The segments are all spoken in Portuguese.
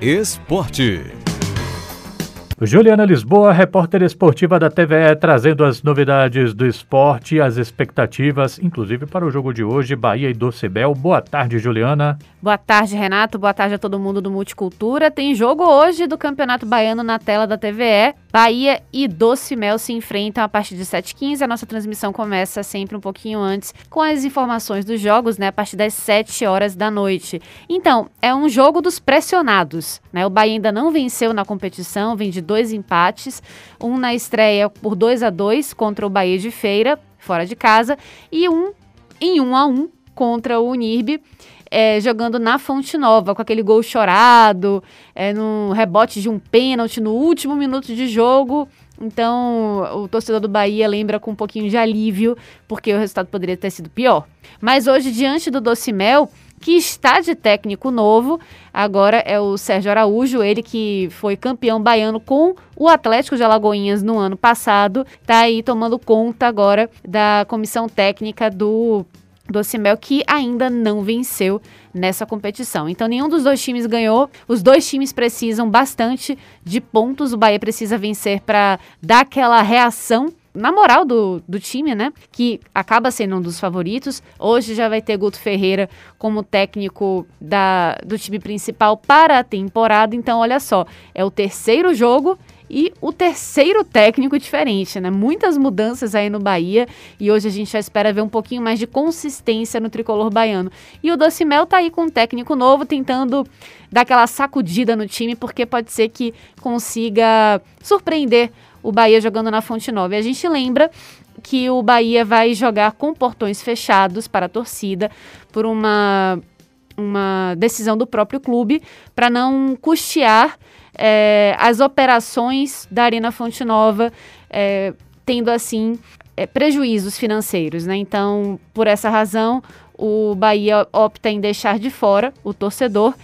Esporte. Juliana Lisboa, repórter esportiva da TVE, trazendo as novidades do esporte e as expectativas, inclusive para o jogo de hoje, Bahia e Docebel. Boa tarde, Juliana. Boa tarde, Renato. Boa tarde a todo mundo do Multicultura. Tem jogo hoje do Campeonato Baiano na tela da TVE. Bahia e Doce Mel se enfrentam a partir de 7h15. A nossa transmissão começa sempre um pouquinho antes com as informações dos jogos, né? A partir das 7 horas da noite. Então, é um jogo dos pressionados, né? O Bahia ainda não venceu na competição, vem de dois empates. Um na estreia por 2 a 2 contra o Bahia de Feira, fora de casa, e um em 1 a 1 contra o Unirbe é, jogando na Fonte Nova, com aquele gol chorado, é, no rebote de um pênalti no último minuto de jogo. Então, o torcedor do Bahia lembra com um pouquinho de alívio, porque o resultado poderia ter sido pior. Mas hoje, diante do Docimel, que está de técnico novo, agora é o Sérgio Araújo, ele que foi campeão baiano com o Atlético de Alagoinhas no ano passado, está aí tomando conta agora da comissão técnica do do Cimel, que ainda não venceu nessa competição. Então, nenhum dos dois times ganhou. Os dois times precisam bastante de pontos. O Bahia precisa vencer para dar aquela reação na moral do, do time, né? Que acaba sendo um dos favoritos. Hoje já vai ter Guto Ferreira como técnico da, do time principal para a temporada. Então, olha só, é o terceiro jogo e o terceiro técnico diferente, né? Muitas mudanças aí no Bahia e hoje a gente já espera ver um pouquinho mais de consistência no tricolor baiano. E o Docimel tá aí com um técnico novo tentando dar aquela sacudida no time, porque pode ser que consiga surpreender o Bahia jogando na Fonte Nova. E a gente lembra que o Bahia vai jogar com portões fechados para a torcida por uma uma decisão do próprio clube para não custear é, as operações da Arena Fonte Nova, é, tendo assim é, prejuízos financeiros. Né? Então, por essa razão, o Bahia opta em deixar de fora o torcedor,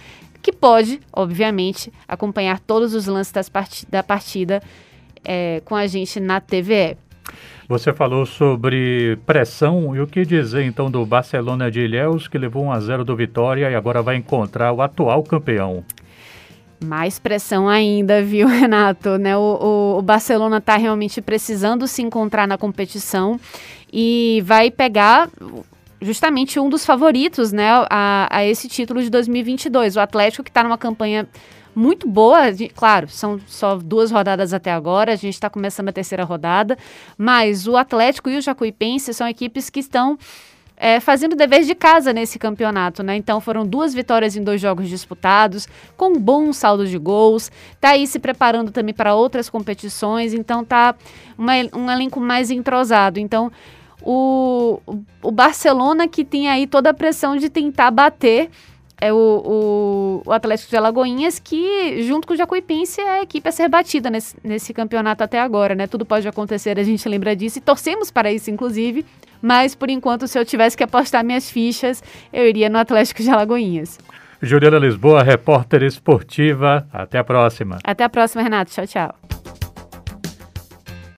que pode, obviamente, acompanhar todos os lances part da partida é, com a gente na TVE. Você falou sobre pressão e o que dizer então do Barcelona de Ilhéus, que levou 1 a 0 do Vitória e agora vai encontrar o atual campeão. Mais pressão ainda, viu, Renato? Né? O, o, o Barcelona está realmente precisando se encontrar na competição e vai pegar justamente um dos favoritos né, a, a esse título de 2022. O Atlético, que está numa campanha muito boa. De, claro, são só duas rodadas até agora, a gente está começando a terceira rodada, mas o Atlético e o Jacuipense são equipes que estão é, fazendo dever de casa nesse campeonato, né? Então foram duas vitórias em dois jogos disputados, com bom saldo de gols, tá aí se preparando também para outras competições, então tá uma, um elenco mais entrosado. Então o, o Barcelona que tem aí toda a pressão de tentar bater é o, o, o, Atlético de Alagoinhas, que, junto com o Jacuipense, é a equipe a ser batida nesse, nesse campeonato até agora, né? Tudo pode acontecer, a gente lembra disso e torcemos para isso, inclusive. Mas, por enquanto, se eu tivesse que apostar minhas fichas, eu iria no Atlético de Alagoinhas. Juliana Lisboa, repórter esportiva. Até a próxima. Até a próxima, Renato. Tchau, tchau.